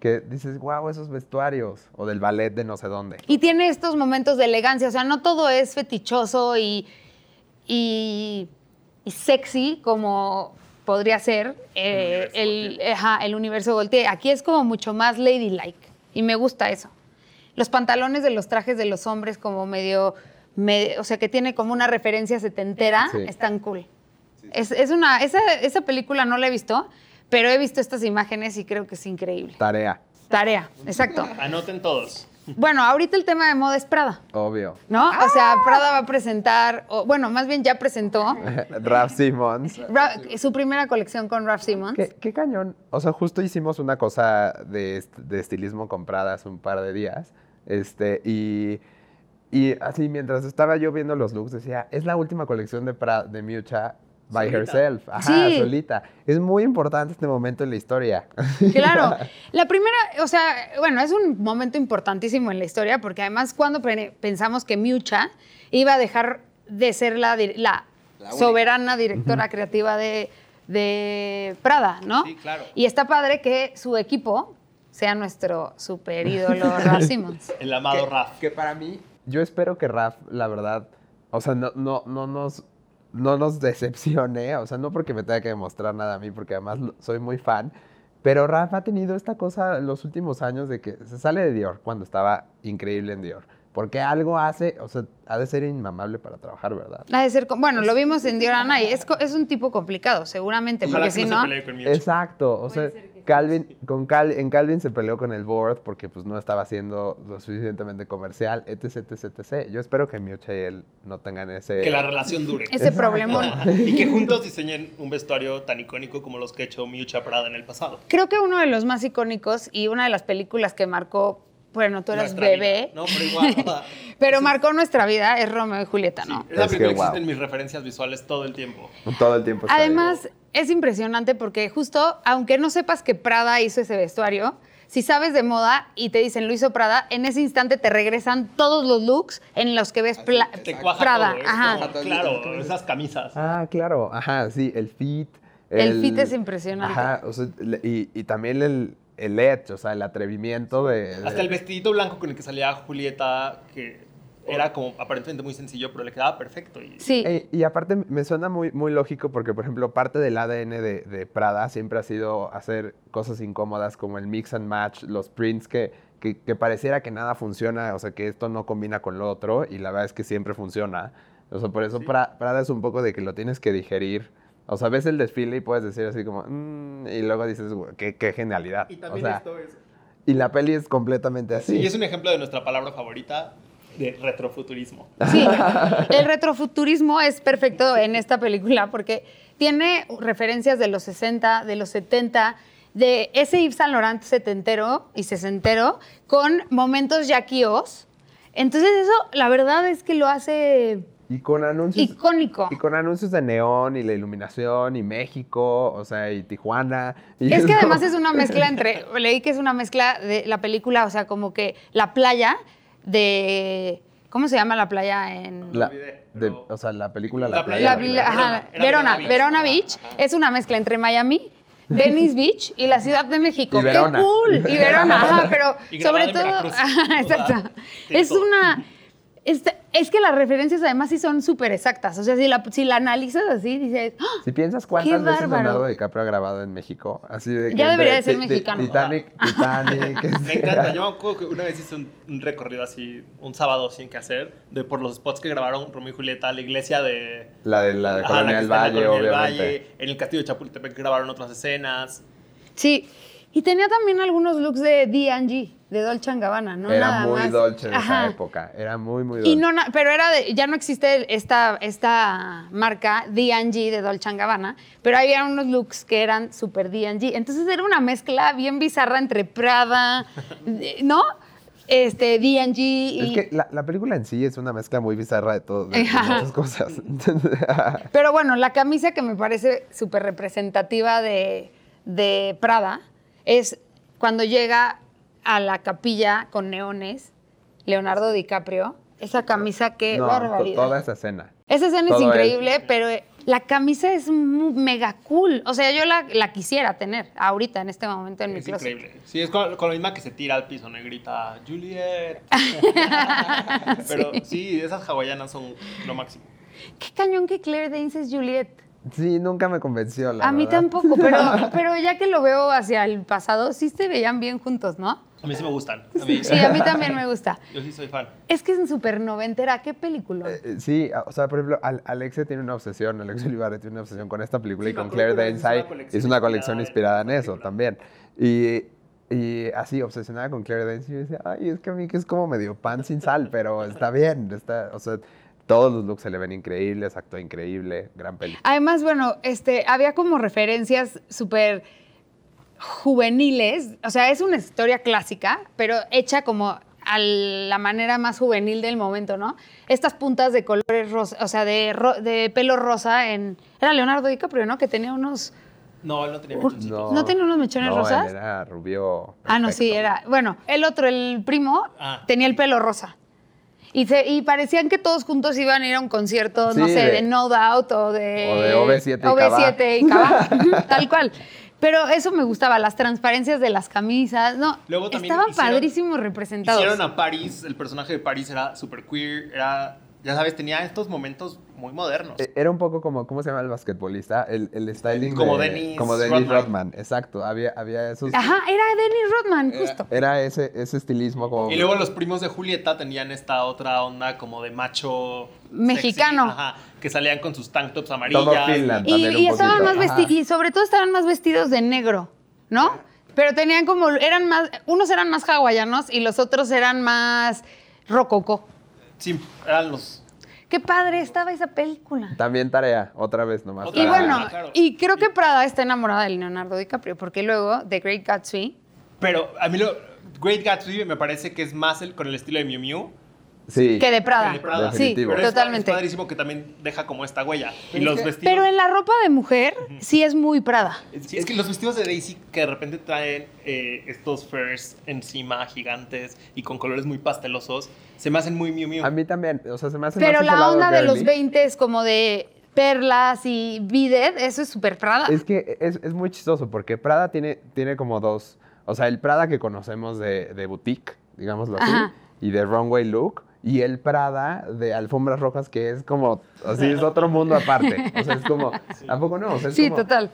S2: que dices, wow, esos vestuarios o del ballet de no sé dónde.
S4: Y tiene estos momentos de elegancia, o sea, no todo es fetichoso y, y, y sexy como podría ser eh, el, ajá, el universo Gaultier. Aquí es como mucho más ladylike y me gusta eso. Los pantalones de los trajes de los hombres como medio, me- o sea, que tiene como una referencia setentera,
S2: Sí.
S4: están cool. Es, es una, esa, esa película no la he visto, pero he visto estas imágenes y creo que es increíble.
S2: Tarea,
S4: Tarea, exacto.
S1: Anoten todos.
S4: Bueno, ahorita el tema de moda es Prada.
S2: obvio.
S4: ¿No? O sea, Prada va a presentar, o, bueno, más bien ya presentó
S2: Ralph Simmons.
S4: Ra- su primera colección con Ralph Simmons.
S2: ¿Qué, qué cañón. O sea, justo hicimos una cosa de, est- de estilismo comprada hace un par de días. Este, y, y así mientras estaba yo viendo los looks, decía, es la última colección de, Pra- de Miucha by
S1: Solita.
S2: herself. Ajá,
S4: Sí.
S2: solita. Es muy importante este momento en la historia.
S4: Claro. La primera, o sea, bueno, es un momento importantísimo en la historia porque además cuando pensamos que Miucha iba a dejar de ser la, soberana directora creativa de, de Prada, ¿no?
S1: Sí, claro.
S4: Y está padre que su equipo sea nuestro super ídolo Ralph Simmons.
S1: El amado
S2: que,
S1: Raf.
S2: que para mí, yo espero que Raf, la verdad, o sea, no, no, no nos no nos decepcione, o sea, no porque me tenga que demostrar nada a mí, porque además soy muy fan, pero Raf ha tenido esta cosa los últimos años de que se sale de Dior cuando estaba increíble en Dior, porque algo hace, o sea, ha de ser inmamable para trabajar, ¿verdad?
S4: Ha de ser, bueno, lo vimos en Dior Anay, es, un tipo complicado, seguramente,
S1: Ojalá
S4: porque
S1: que
S4: si
S1: no,
S4: no...
S1: se con.
S2: Exacto, o sea, Calvin, con Cal, en Calvin se peleó con el board porque pues no estaba siendo lo suficientemente comercial, etc, etc, etc. Yo espero que Miucha y él no tengan ese...
S1: Que la relación dure.
S4: Ese problemón.
S1: y que juntos diseñen un vestuario tan icónico como los que ha hecho Miucha Prada en el pasado.
S4: Creo que uno de los más icónicos y una de las películas que marcó, bueno, tú eras
S1: Nuestra
S4: bebé,
S1: vida. No, pero igual. o sea,
S4: pero
S1: sí,
S4: marcó nuestra vida, es Romeo y Julieta, ¿no?
S1: Es la
S2: Es
S1: película
S2: que, wow.
S1: existen mis referencias visuales todo el tiempo.
S2: Todo el tiempo ahí.
S4: Además, es impresionante porque justo, aunque no sepas que Prada hizo ese vestuario, si sabes de moda y te dicen lo hizo Prada, en ese instante te regresan todos los looks en los que ves pla-
S1: Te cuaja
S4: Prada.
S1: todo.
S4: Ajá.
S1: como, claro, esas camisas.
S2: Ah, claro, ajá, sí, el fit.
S4: El fit es impresionante.
S2: Ajá, o sea, le- y, y también el, el edge, o sea, el atrevimiento de... de-
S1: Hasta el vestidito blanco con el que salía Julieta, que era como aparentemente muy sencillo, pero le quedaba perfecto. Y
S4: Sí.
S2: Eh, y aparte me suena muy, muy lógico porque, por ejemplo, parte del ADN de, de Prada siempre ha sido hacer cosas incómodas como el mix and match, los prints que, que, que pareciera que nada funciona, o sea, que esto no combina con lo otro y la verdad es que siempre funciona. O sea, por eso Pra- Prada es un poco de que lo tienes que digerir. O sea, ves el desfile y puedes decir así como, "Mm", y luego dices, "Güey, qué, qué genialidad.
S1: Y
S2: o
S1: también
S2: sea,
S1: esto es...
S2: y la peli es completamente así.
S1: Sí, es un ejemplo de nuestra palabra favorita de retrofuturismo.
S4: Sí, el retrofuturismo es perfecto en esta película porque tiene referencias de los 60, de los 70, de ese Yves Saint Laurent setentero y sesentero con momentos Oz. Entonces eso, la verdad es que lo hace
S2: Y con anuncios.
S4: Icónico.
S2: Y con anuncios de neón y la iluminación y México, o sea, y Tijuana. y
S4: Es que además es una mezcla entre, leí que es una mezcla de la película, o sea, como que la playa de, ¿cómo se llama la playa en...?
S2: La- de- o sea, la película La,
S1: La
S2: Playa.
S4: La-
S1: playa,
S4: la-
S1: Verona,
S4: ajá, Verona,
S1: Verona
S4: Verona
S1: Beach.
S4: Beach es una mezcla entre Miami, Venice Beach y la Ciudad de México.
S2: Y.
S4: ¡Qué cool! Y Verona, ajá, pero
S1: Y
S4: sobre todo, ajá, exacto. Es una, es, es que las referencias además sí son súper exactas. O sea, si la, si la analizas así, dices, ¡Ah!
S2: Si piensas cuántas veces. Leonardo DiCaprio ha grabado en México, así de
S4: Ya debería de ser mexicano.
S2: Titanic, Titanic.
S1: Me
S2: este,
S1: encanta. Yo me acuerdo que una vez hice un, un recorrido así, un sábado sin que hacer, de por los spots que grabaron Romeo y Julieta, la iglesia de.
S2: La de la de Colonia del Valle, obviamente.
S1: Valle, en el castillo de Chapultepec grabaron otras escenas.
S4: Sí, y tenía también algunos looks de D&G, de Dolce Gabbana, ¿no?
S2: Era
S4: Nada
S2: muy
S4: más.
S2: dolce en
S4: Ajá.
S2: esa época. Era muy, muy dolce.
S4: Y no, pero era de, ya no existe esta, esta marca D&G de Dolce Gabbana, pero había unos looks que eran super D&G. Entonces era una mezcla bien bizarra entre Prada, ¿no? Este, D&G y...
S2: Es que la, la película en sí es una mezcla muy bizarra de todo, de, de
S4: Ajá.
S2: muchas cosas.
S4: Pero bueno, la camisa que me parece súper representativa de, de Prada es cuando llega a la capilla con neones, Leonardo DiCaprio. Esa camisa, qué
S2: no,
S4: barbaridad.
S2: toda esa escena.
S4: Esa escena es increíble, pero eh, la camisa es mega cool. O sea, yo la, la quisiera tener ahorita, en este momento, en mi
S1: Es
S4: closet.
S1: increíble. Sí, es con, con la misma que se tira al piso, ¿no? Y grita, Juliet. Pero sí, esas hawaianas son lo máximo.
S4: Qué cañón que Claire Danes es Juliet.
S2: Sí, nunca me convenció, la
S4: a mí
S2: verdad.
S4: tampoco, pero, pero ya que lo veo hacia el pasado, sí se veían bien juntos, ¿no?
S1: A mí sí me gustan. A mí,
S4: Sí, a mí también me gusta.
S1: Yo sí soy fan.
S4: Es que es en super noventera, qué película.
S2: Eh, eh, Sí, o sea, por ejemplo, Al- Alexia tiene una obsesión, Alex Olivares tiene una obsesión con esta película
S1: Sí,
S2: y con Claire Danes
S1: es una colección
S2: es una colección
S1: inspirada en
S2: eso también. Y, y así, obsesionada con Claire Danes, y yo decía, ay, es que a mí que es como medio pan sin sal, pero está bien, está, o sea, todos los looks se le ven increíbles, actúa increíble, gran película.
S4: Además, bueno, este, había como referencias súper juveniles. O sea, es una historia clásica, pero hecha como a la manera más juvenil del momento, ¿no? Estas puntas de colores rosa, o sea, de, ro- de pelo rosa en... Era Leonardo DiCaprio, ¿no? Que tenía unos...
S1: No, él no tenía mechoncitos.
S4: ¿No tenía unos mechones
S2: no, él
S4: rosas?
S2: era rubio.
S4: Ah, no, sí, era... Bueno, el otro, el primo,
S1: Ah.
S4: tenía el pelo rosa. Y, se, y parecían que todos juntos iban a ir a un concierto, no sé, de,
S2: de-
S4: No Doubt o de...
S2: O de OV7 y
S4: OV7 y Cabá. Tal cual. Pero eso me gustaba, las transparencias de las camisas. No,
S1: Luego también
S4: estaban
S1: hicieron-
S4: padrísimos representados.
S1: Hicieron a Paris, el personaje de Paris era super queer, era, ya sabes, tenía estos momentos muy modernos.
S2: Eh, Era un poco como, ¿cómo se llama el basquetbolista? El, el styling
S1: Como
S2: de-
S1: Dennis
S2: Como Dennis
S1: Rodman.
S2: Rodman, exacto. Había, había esos...
S4: Ajá, era Dennis Rodman, justo.
S2: Era ese, ese estilismo como...
S1: Y luego los primos de Julieta tenían esta otra onda como de macho
S4: Mexicano.
S1: sexy, ajá, que salían con sus tank tops amarillas.
S2: Todo Finland.
S4: Y, estaban más vestidos, y sobre todo estaban más vestidos de negro, ¿no? Pero tenían como, eran más, unos eran más hawaianos y los otros eran más rococó.
S1: Sí, eran los...
S4: Qué padre estaba esa película.
S2: También tarea, otra vez nomás.
S1: Otra
S4: Y
S1: Ah,
S4: bueno,
S1: claro.
S4: y creo que Prada está enamorada de Leonardo DiCaprio, porque luego The Great Gatsby,
S1: Pero a mí lo... Great Gatsby me parece que es más el, con el estilo de Miu Miu.
S2: Sí.
S4: que de Prada.
S1: que de Prada.
S4: Sí.
S1: Pero
S4: totalmente.
S1: Es padrísimo que también deja como esta huella. Y
S2: Pero
S1: los
S2: es que-
S1: vestidos...
S4: Pero en la ropa de mujer sí es muy Prada.
S1: Sí, es que los vestidos de Daisy que de repente traen eh, estos furs encima gigantes y con colores muy pastelosos, se me hacen muy Miu Miu.
S2: A mí también, o sea, se me hace
S4: Pero
S2: más
S4: la onda de los
S2: girly.
S4: 20 es como de perlas y bidet, eso es súper Prada.
S2: Es que es, es muy chistoso porque Prada tiene, tiene como dos, o sea, el Prada que conocemos de, de boutique, digámoslo así,
S4: Ajá.
S2: y de runway look, y el Prada de alfombras rojas que es como, así es otro mundo aparte. O sea, es como, ¿a poco no? O sea, es
S4: sí,
S2: como-
S4: total.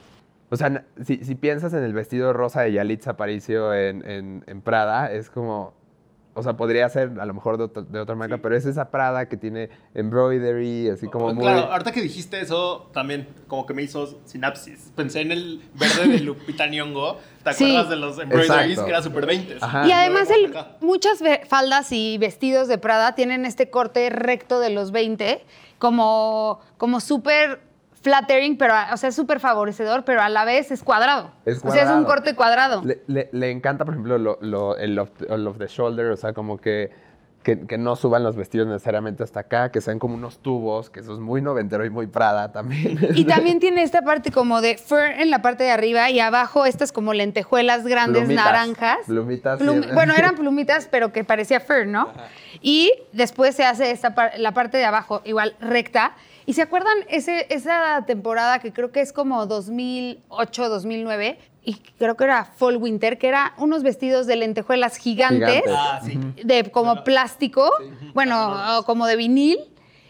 S2: O sea, si, si piensas en el vestido rosa de Yalitza Aparicio en, en, en Prada, es como... O sea, podría ser a lo mejor de, otra- de otra marca, pero es esa Prada que tiene embroidery, así como muy...
S1: Claro, ahorita que dijiste eso, también como que me hizo sinapsis. Pensé en el verde de Lupita Nyong'o. ¿Te
S4: Sí.
S1: acuerdas de los embroideries
S2: Exacto.
S1: que era super 20?
S2: Ajá.
S4: Y además el- muchas faldas y vestidos de Prada tienen este corte recto de los 20, como, como súper flattering, pero, o sea, súper favorecedor, pero a la vez es cuadrado.
S2: Es
S4: O sea, es un
S2: cuadrado.
S4: corte cuadrado.
S2: Le, le- le encanta, por ejemplo, lo, lo- el, off, el off the shoulder, o sea, como que que, que no suban los vestidos necesariamente hasta acá, que sean como unos tubos, que eso es muy noventero y muy Prada también.
S4: Y también tiene esta parte como de fur en la parte de arriba y abajo estas como lentejuelas grandes
S2: Plumitas,
S4: naranjas.
S2: plumitas,
S4: Plum-
S2: sí.
S4: bueno, eran plumitas, pero que parecía fur, ¿no? Y después se hace esta la parte de abajo igual recta. ¿Y se acuerdan ese, esa temporada que creo que es como 2008, 2009? Y creo que era Fall Winter, que era unos vestidos de lentejuelas gigantes,
S2: Gigantes.
S1: Ah, sí.
S4: de como
S1: Bueno,
S4: plástico,
S1: sí.
S4: bueno, o como de vinil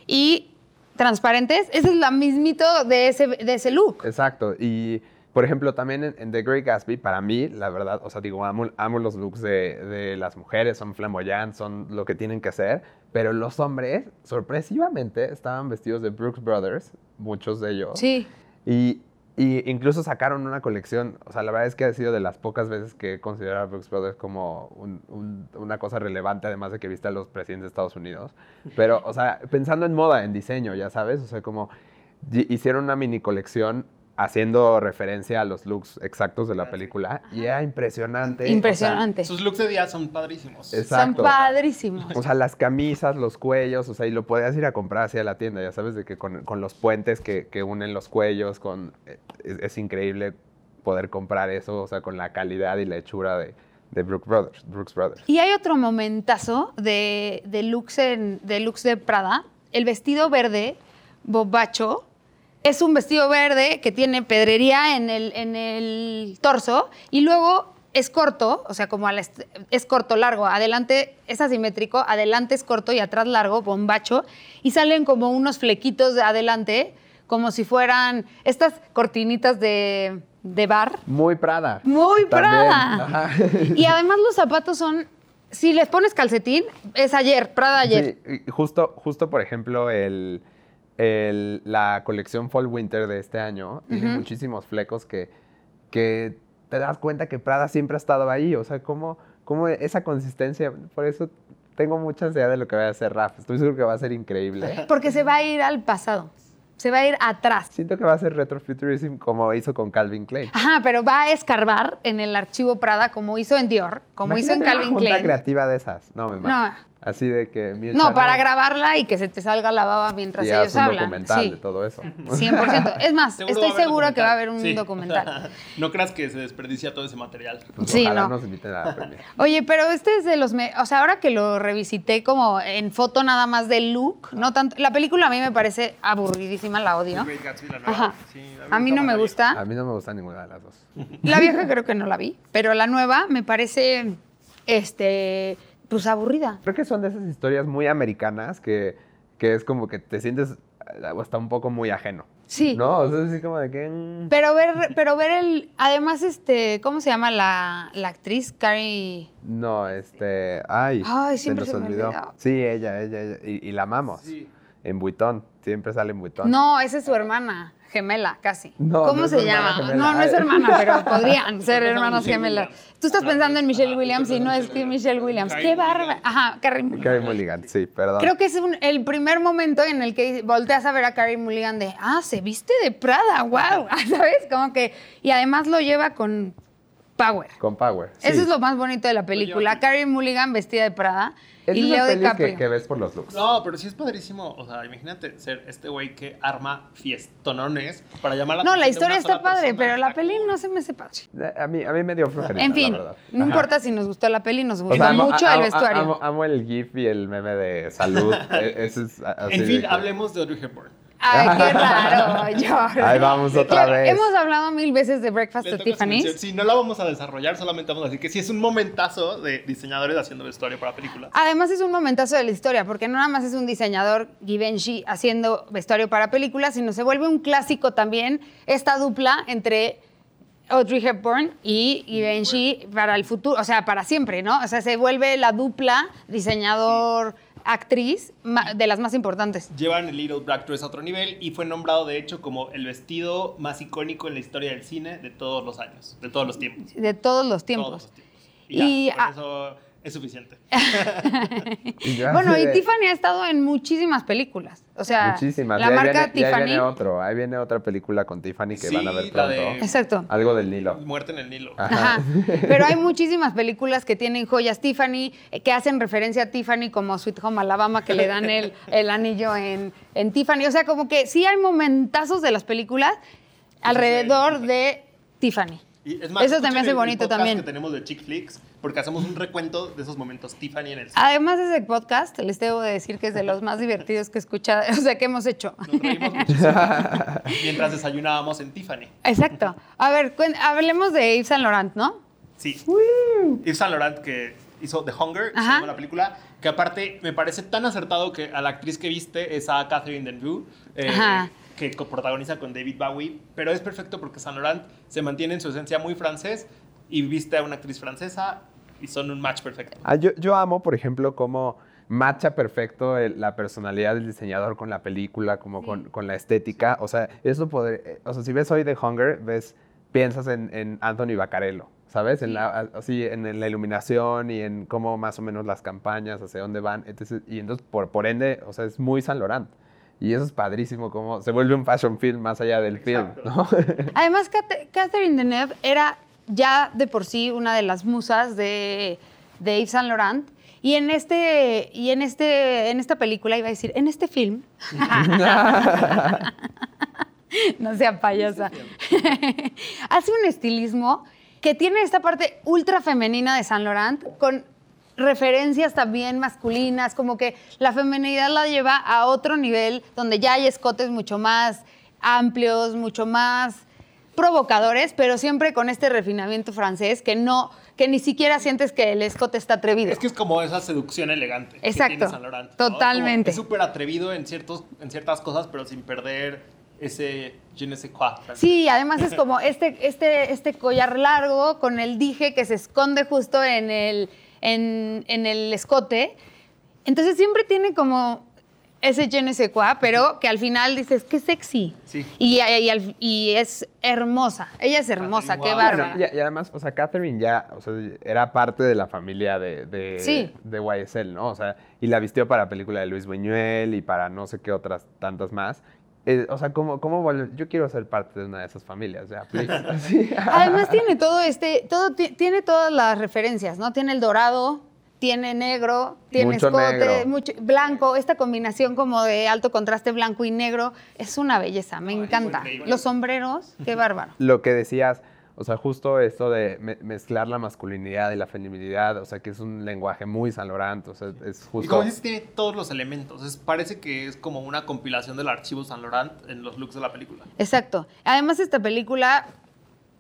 S4: y transparentes. Ese es la mismito de ese, de ese look.
S2: Exacto. Y, por ejemplo, también en, en The Great Gatsby, para mí, la verdad, o sea, digo, amo, amo los looks de, de las mujeres, son flamboyantes, son lo que tienen que ser, pero los hombres, sorpresivamente, estaban vestidos de Brooks Brothers, muchos de ellos.
S4: Sí.
S2: Y, y incluso sacaron una colección, o sea, la verdad es que ha sido de las pocas veces que he considerado a Brooks Brothers como un- un- una cosa relevante, además de que viste a los presidentes de Estados Unidos. Pero, o sea, pensando en moda, en diseño, ya sabes, o sea, como hicieron una mini colección haciendo referencia a los looks exactos de la película y era impresionante. o sea,
S4: Impresionante.
S1: Sus looks de día son padrísimos.
S2: Es-
S4: Son
S2: exacto.
S4: padrísimos.
S2: o sea, las camisas, los cuellos, o sea, y lo podías ir a comprar así a la tienda, ya sabes, de que con, con los puentes que, que unen los cuellos, con, eh, es, es increíble poder comprar eso, o sea, con la calidad y la hechura de, de Brooks Brothers. Brooks Brothers.
S4: Y hay otro momentazo de, de, looks en- de looks de Prada. El vestido verde, bobacho, es un vestido verde que tiene pedrería en el, en el torso y luego es corto, o sea, como a la est- es corto, largo. Adelante es asimétrico, adelante es corto y atrás largo, bombacho. Y salen como unos flequitos de adelante, como si fueran estas cortinitas de, de bar.
S2: Muy Prada.
S4: Muy Prada. Y además los zapatos son, si les pones calcetín, es ayer, Prada ayer.
S2: Sí, justo, justo, por ejemplo, el, el- la colección Fall Winter de este año tiene
S4: Ujú.
S2: muchísimos flecos que, que te das cuenta que Prada siempre ha estado ahí. O sea, como, como esa consistencia. Por eso tengo mucha ansiedad de lo que va a hacer Raf. Estoy seguro que va a ser increíble.
S4: Porque se va a ir al pasado, se va a ir atrás.
S2: Siento que va a ser retrofuturism como hizo con Calvin Klein.
S4: Ajá, pero va a escarbar en el archivo Prada como hizo en Dior, como hizo en
S2: Imagínate una
S4: Calvin
S2: junta
S4: Klein.
S2: creativa de esas. No, me mato.
S4: No.
S2: Así de que...
S4: No, para grabarla y que se te salga la baba mientras
S2: y
S4: ellos
S2: haz un
S4: hablan.
S2: documental
S4: Sí,
S2: de todo eso.
S4: 100%. Es más,
S1: Seguro
S4: estoy
S1: a
S4: segura que va a haber un
S1: Sí.
S4: documental.
S1: no creas que se desperdicia todo ese material.
S2: Pues
S4: Sí,
S2: ojalá
S4: no.
S2: nos inviten a la.
S4: Oye, pero este es de los... me- O sea, ahora que lo revisité como en foto nada más del look, no tanto... La película a mí me parece aburridísima, la odio. Ajá.
S1: Sí,
S4: A mí no me
S2: A
S4: gusta.
S2: mí no me gusta ninguna de las dos.
S4: La vieja creo que no la vi, pero la nueva me parece, este, pues aburrida.
S2: Creo que son de esas historias muy americanas que, que es como que te sientes hasta un poco muy ajeno.
S4: Sí.
S2: ¿No? O sea, es así como de que... mm,
S4: Pero ver, pero ver el, además, este, ¿cómo se llama la, la actriz? Carrie.
S2: No, este... Ay,
S4: Ay, siempre
S2: nos
S4: se me
S2: olvidó. Sí, ella, ella, ella. Y, y la amamos.
S1: Sí.
S2: En Buitón. Siempre sale en Buitón.
S4: No, esa es su hermana, gemela, casi.
S2: No,
S4: ¿Cómo
S2: no es
S4: se
S2: su hermana
S4: llama?
S2: gemela.
S4: No, no es hermana, pero podrían ser hermanas gemelas. Tú estás
S1: Otra
S4: pensando en Michelle
S1: Ah,
S4: Williams y no es que
S1: Michelle
S4: Williams.
S1: Carrie
S4: ¡Qué bárbara! Ajá, Carrie Mulligan.
S2: Carey Mulligan, sí, perdón.
S4: Creo que es un- el primer momento en el que volteas a ver a Carrie Mulligan de, ah, se viste de Prada, wow, ¿sabes? Como que, y además lo lleva con power.
S2: Con Power.
S4: Eso
S2: sí.
S4: es lo más bonito de la película. Carrie Mulligan vestida de Prada
S2: Es
S4: y
S2: de
S4: Leo DiCaprio.
S2: que, que ves por los looks.
S1: No, pero sí es padrísimo. O sea, imagínate ser este güey que arma fiestonones para llamar la
S4: No, la historia está padre,
S1: persona.
S4: pero la peli no se me hace padre.
S2: A mí, a mí me dio flojerita,
S4: En fin,
S2: la verdad.
S4: no importa si nos gustó la peli, nos
S2: O
S4: gustó
S2: sea, amo-
S4: mucho
S2: amo-
S4: el vestuario.
S2: Amo, amo el GIF y el meme de salud. E- es a- así
S1: En
S2: de
S1: fin,
S2: que-
S1: hablemos de Audrey Hepburn.
S4: Ay, qué raro, George.
S2: Ahí vamos otra
S4: Claro,
S2: vez.
S4: Hemos hablado mil veces de Breakfast at. Tiffany's.
S1: Sí, no la vamos a desarrollar, solamente vamos a decir que sí es un momentazo de diseñadores haciendo vestuario para películas.
S4: Además es un momentazo de la historia, porque no nada más es un diseñador Givenchy haciendo vestuario para películas, sino se vuelve un clásico también esta dupla entre Audrey Hepburn y Givenchy para el futuro, o sea, para siempre, ¿no? O sea, se vuelve la dupla diseñador-actriz ma- de las más importantes.
S1: Llevan el Little Black Dress a otro nivel y fue nombrado, de hecho, como el vestido más icónico en la historia del cine de todos los años, de todos los tiempos.
S4: De todos los
S1: Todos
S4: tiempos.
S1: los tiempos. Y, ya,
S4: Y, ah,
S1: eso es suficiente.
S4: Bueno, y Tiffany ha estado en muchísimas películas. O sea,
S2: Muchísimas.
S4: la
S2: Y ahí
S4: marca
S2: viene- y ahí
S4: Tiffany.
S2: viene otro. Ahí viene otra película con Tiffany que
S1: Sí,
S2: van a ver pronto.
S1: de-
S4: Exacto.
S2: Algo del Nilo.
S1: Muerte en el Nilo.
S2: Ajá.
S4: Ajá. Pero hay muchísimas películas que tienen joyas Tiffany, eh, que hacen referencia a Tiffany, como Sweet Home Alabama, que le dan el, el anillo en, en Tiffany. O sea, como que sí hay momentazos de las películas alrededor de Tiffany.
S1: Y es más,
S4: Eso también hace bonito también.
S1: que tenemos de Chick Flicks, porque hacemos un recuento de esos momentos Tiffany en el cine.
S4: Además de ese podcast, les debo de decir que es de los más divertidos que he escuchado, o sea, que hemos hecho.
S1: Nos reímos muchísimo mientras desayunábamos en Tiffany.
S4: Exacto. A ver, hablemos de Yves Saint Laurent, ¿no?
S1: Sí. Yves Saint Laurent que hizo The Hunger, se llama la película, que aparte me parece tan acertado que a la actriz que viste es a Catherine Deneuve, eh,
S4: Ajá.
S1: que protagoniza con David Bowie, pero es perfecto porque Saint Laurent se mantiene en su esencia muy francés y viste a una actriz francesa y son un match perfecto.
S2: Ah, yo, yo amo, por ejemplo, cómo matcha perfecto el- la personalidad del diseñador con la película, como con, con la estética. O sea, eso poder, eh, o sea, si ves hoy The Hunger, ves, piensas en, en Anthony Baccarello, ¿sabes? En la, así, en, en la iluminación y en cómo más o menos las campañas, hacia dónde van. etc. Y entonces, por, por ende, o sea, es muy Saint Laurent. Y eso es padrísimo, como se vuelve un fashion film más allá del film, ¿no?
S4: Además, Cat- Catherine Deneuve era ya de por sí una de las musas de, de Yves Saint Laurent. Y en, este, y en, este, en esta película, iba a decir, en este film, no sea payasa, hace un estilismo que tiene esta parte ultra femenina de Saint Laurent con referencias también masculinas, como que la femenidad la lleva a otro nivel donde ya hay escotes mucho más amplios, mucho más provocadores, pero siempre con este refinamiento francés que no, que ni siquiera sientes que el escote está atrevido.
S1: Es que es como esa seducción elegante. que
S4: Exacto.
S1: tiene Saint Laurent, ¿no?
S4: Totalmente.
S1: Como Es súper atrevido en, ciertos, en ciertas cosas, pero sin perder ese je ne sais quoi.
S4: Sí, además es como este, este, este collar largo con el dije que se esconde justo en el, en, en el escote. Entonces siempre tiene como ese je ne sais quoi, pero que al final dices, qué sexy.
S1: Sí.
S4: Y, y al- y es hermosa. Ella es hermosa,
S1: Catherine,
S4: qué
S1: wow.
S4: bárbara.
S2: Y, y además, o sea, Catherine ya, o sea, era parte de la familia de, de,
S4: Sí.
S2: de YSL, ¿no? O sea, y la vistió para película de Luis Buñuel y para no sé qué otras tantas más. Eh, o sea, ¿cómo, cómo Yo quiero ser parte de una de esas familias, ya.
S4: Además tiene todo este, todo ti- tiene todas las referencias, ¿no? Tiene el dorado, tiene negro, tiene
S2: Mucho
S4: escote,
S2: negro.
S4: mucho blanco, esta combinación como de alto contraste blanco y negro es una belleza, me
S1: Ay,
S4: encanta. Los sombreros, qué bárbaro.
S2: Lo que decías, o sea, justo esto de me- mezclar la masculinidad y la feminidad, o sea, que es un lenguaje muy San Laurent, o sea, es
S1: Y
S2: justo...
S1: como dices, tiene todos los elementos. Es- parece que es como una compilación del archivo Saint Laurent en los looks de la película.
S4: Exacto. Además esta película,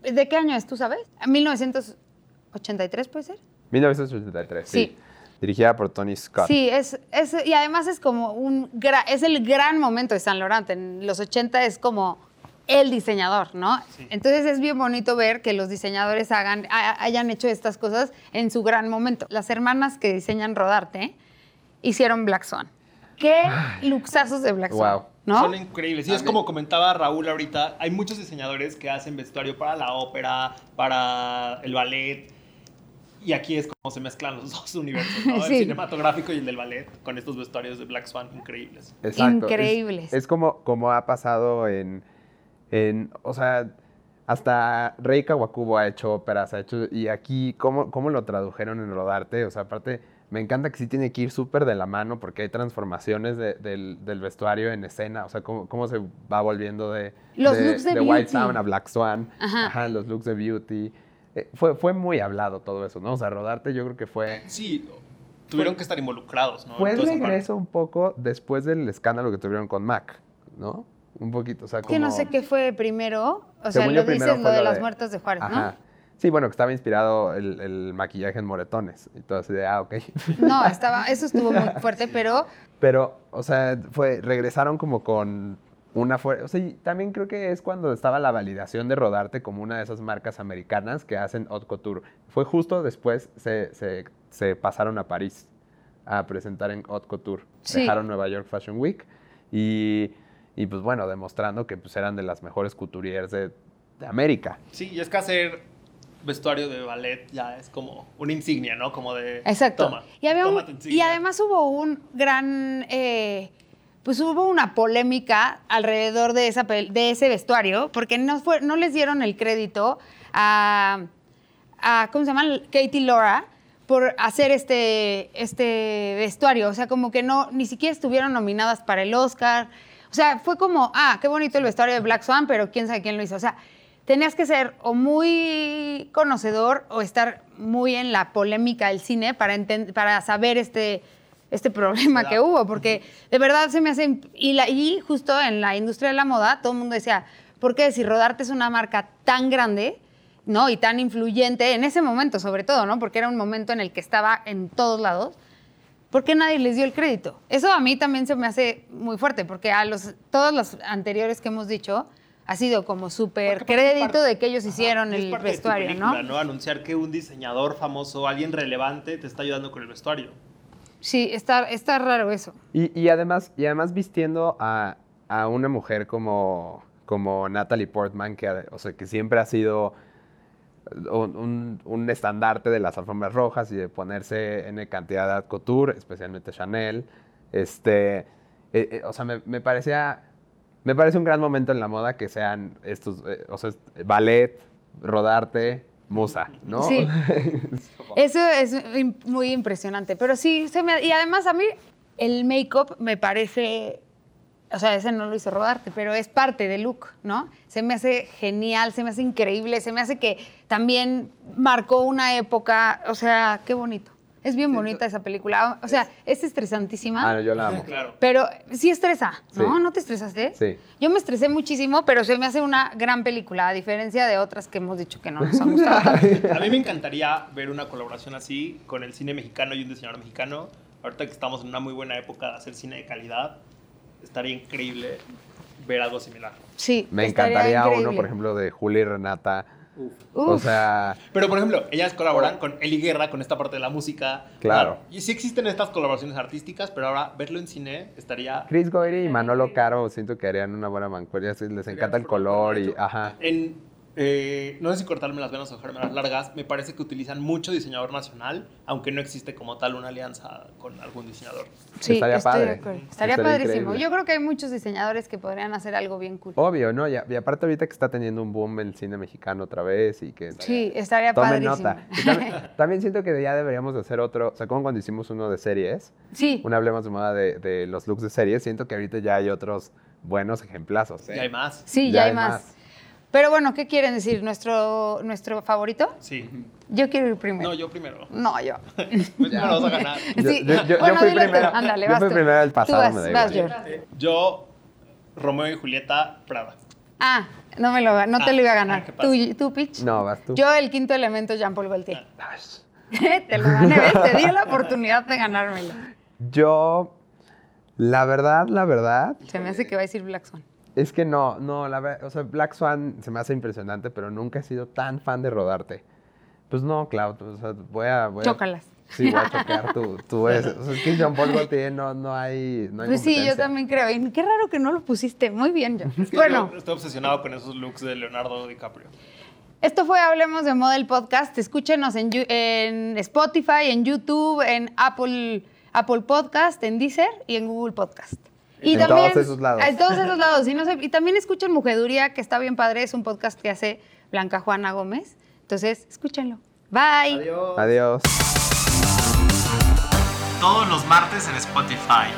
S4: ¿de qué año es, tú sabes? 1983 puede ser.
S2: 1983, sí.
S4: Sí.
S2: Dirigida por Tony Scott.
S4: Sí, es, es- y además es como un, gra- es el gran momento de San Laurent. En los 80 es como el diseñador, ¿no?
S1: Sí.
S4: Entonces es bien bonito ver que los diseñadores hagan, ha- hayan hecho estas cosas en su gran momento. Las hermanas que diseñan Rodarte hicieron Black Swan. Qué luxazos de Black Swan,
S2: Wow.
S4: ¿no?
S1: Son increíbles. Y es como comentaba Raúl ahorita, hay muchos diseñadores que hacen vestuario para la ópera, para el ballet. Y aquí es como se mezclan los dos universos, ¿no?
S4: Sí.
S1: El cinematográfico y el del ballet, con estos vestuarios de Black Swan increíbles.
S2: Exacto.
S4: Increíbles.
S2: Es, como, como ha pasado en, en, o sea, hasta Rei Kawakubo ha hecho óperas, ha hecho, y aquí, ¿cómo, cómo lo tradujeron en Rodarte? O sea, aparte, me encanta que sí tiene que ir súper de la mano porque hay transformaciones de- del, del vestuario en escena, o sea, cómo, cómo se va volviendo de,
S4: Los
S2: de,
S4: looks de
S2: White
S4: Beauty.
S2: Sound a Black Swan,
S4: Ajá.
S2: los looks de Beauty. Eh, fue, fue muy hablado todo eso, ¿no? O sea, Rodarte yo creo que fue...
S1: Sí, tuvieron que estar involucrados, ¿no? Parte.
S2: regreso un poco después del escándalo que tuvieron con Mac, ¿no? Un poquito, o sea, como...
S4: Que no sé qué fue primero. O sea, lo dices lo de
S2: lo
S4: las muertas de Juárez,
S2: Ajá. Sí, bueno, que estaba inspirado el, el maquillaje en moretones y todo así de, ah, ok.
S4: ¿no? No, estaba, eso estuvo muy fuerte, pero
S2: Pero, o sea, fue, regresaron como con una fuerza. O sea, también creo que es cuando estaba la validación de Rodarte como una de esas marcas americanas que hacen haute couture. Fue justo después se, se, se pasaron a París a presentar en haute couture.
S4: Sí.
S2: Dejaron Nueva York Fashion Week y, y pues bueno, demostrando que pues eran de las mejores couturiers de, de América.
S1: Sí, y es que hacer vestuario de ballet ya es como una insignia, ¿no? Como de...
S4: Exacto.
S1: Toma,
S4: y, había un- y además hubo un gran, eh, pues hubo una polémica alrededor de, esa, de ese vestuario, porque no, fue, no les dieron el crédito a, a, ¿cómo se llama? Katie Laura por hacer este, este vestuario. O sea, como que no, ni siquiera estuvieron nominadas para el Oscar. O sea, fue como, ah, qué bonito el vestuario de Black Swan, pero quién sabe quién lo hizo. O sea, tenías que ser o muy conocedor o estar muy en la polémica del cine para, para saber este, este problema
S1: ¿Verdad?
S4: que hubo, porque de verdad se me hace... Y, la, y justo en la industria de la moda, todo el mundo decía, ¿por qué si Rodarte es una marca tan grande, ¿no? Y tan influyente, en ese momento sobre todo, ¿no? Porque era un momento en el que estaba en todos lados. ¿Por qué nadie les dio el crédito? Eso a mí también se me hace muy fuerte, porque a los, todos los anteriores que hemos dicho ha sido como súper crédito
S1: parte-
S4: de que ellos hicieron el
S1: parte de tu
S4: vestuario,
S1: película,
S4: ¿no?
S1: Anunciar que un diseñador famoso, alguien relevante, te está ayudando con el vestuario.
S4: Sí, está, está raro eso.
S2: Y, y además, y además vistiendo a, a una mujer como, como Natalie Portman, que, o sea, que siempre ha sido un, un- estandarte de las alfombras rojas y de ponerse en cantidad de couture, especialmente Chanel. Este, eh, eh, o sea, me, me parecía, me parece un gran momento en la moda que sean estos, eh, o sea, ballet, rodarte, musa, ¿no?
S4: Sí. Eso es muy impresionante. Pero sí, se me, y además a mí el make-up me parece, o sea, ese no lo hizo rodarte, pero es parte del look, ¿no? Se me hace genial, se me hace increíble, se me hace que también marcó una época, o sea, qué bonito. Es bien bonita esa película. O sea, es estresantísima.
S2: Ah, no, yo la amo.
S1: Claro.
S4: Pero sí estresa, ¿no?
S2: Sí.
S4: ¿No te estresaste?
S2: Sí.
S4: Yo me estresé muchísimo, pero se me hace una gran película, a diferencia de otras que hemos dicho que no nos han gustado.
S1: A mí me encantaría ver una colaboración así con el cine mexicano y un diseñador mexicano. Ahorita que estamos en una muy buena época de hacer cine de calidad, estaría increíble ver algo similar.
S4: Sí,
S2: Me encantaría uno, por ejemplo, de Julia y Renata.
S1: Uf.
S2: O sea,
S1: Pero, por ejemplo, ellas colaboran con Eli Guerra, con esta parte de la música.
S2: Claro.
S1: Y sí existen estas colaboraciones artísticas, pero ahora verlo en cine estaría...
S2: Chris Goyri y Manolo Caro siento que harían una buena mancuerna. Les encanta el color y... Ajá.
S1: En, eh, no sé si cortarme las venas o dejarme las largas, me parece que utilizan mucho diseñador nacional, aunque no existe como tal una alianza con algún diseñador.
S4: Sí,
S2: Estaría
S4: estoy
S2: padre.
S4: de acuerdo. Estaría,
S2: Estaría
S4: padrísimo.
S2: increíble.
S4: Yo creo que hay muchos diseñadores que podrían hacer algo bien cool.
S2: Obvio, ¿no? Y, a- y aparte ahorita que está teniendo un boom el cine mexicano otra vez y que...
S4: Sí, estaría
S2: Tomen
S4: padrísimo.
S2: nota. Y también, también siento que ya deberíamos de hacer otro... O sea, como cuando hicimos uno de series,
S4: Sí,
S2: un Hablemos de Moda de, de los looks de series, siento que ahorita ya hay otros buenos ejemplazos. ¿eh?
S1: Y hay más.
S4: sí, ya, hay más. Pero bueno, ¿qué quieren decir? ¿Nuestro, ¿Nuestro favorito?
S1: Sí.
S4: Yo quiero ir primero.
S1: No, yo primero.
S4: No, yo.
S1: Pues no lo vas a ganar.
S2: Yo-
S4: Sí.
S2: yo- yo- yo
S4: Bueno,
S2: fui
S4: dile tú.
S2: primero.
S4: Ándale,
S2: Yo
S4: vas
S2: fui
S4: tú.
S2: primero, el pasado
S4: Tú vas,
S2: me da
S4: vas,
S2: igual.
S4: George.
S1: Eh, Yo, Romeo y Julieta Prada.
S4: Ah, no me lo, no te
S1: Ah,
S4: lo iba a
S1: ah,
S4: ganar.
S1: ¿qué pasa?
S4: ¿Tú, tú, Pitch?
S2: No, vas tú.
S4: Yo, el quinto elemento, Jean-Paul Gaultier. te lo gané, ¿ves? Te di la oportunidad de ganármelo.
S2: Yo, la verdad, la verdad,
S4: Se me hace que va a decir Black Swan.
S2: Es que no, no, la verdad, o sea, Black Swan se me hace impresionante, pero nunca he sido tan fan de rodarte. Pues no, Clau, o sea, voy a... Voy a-
S4: Chócalas.
S2: Sí, voy a chocar tu, tu es. O sea, es que Jean Paul Gaultier no, no hay, no hay
S4: Pues sí, yo también creo. Y qué raro que no lo pusiste. Muy bien.
S1: Es que
S4: Bueno,
S1: yo estoy obsesionado con esos looks de Leonardo DiCaprio.
S4: esto fue Hablemos de Moda el podcast. Escúchenos en, en Spotify, en YouTube, en Apple, Apple Podcast, en Deezer y en Google Podcast. Y
S2: En todos esos lados.
S4: En todos esos lados. Y, no sé- y también escuchen Mujeduría, que está bien padre. Es un podcast que hace Blanca Juana Gómez. Entonces, escúchenlo. Bye.
S1: Adiós.
S2: Adiós.
S1: Todos los martes en Spotify.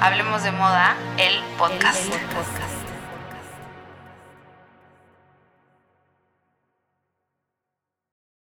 S3: Hablemos de moda, el podcast.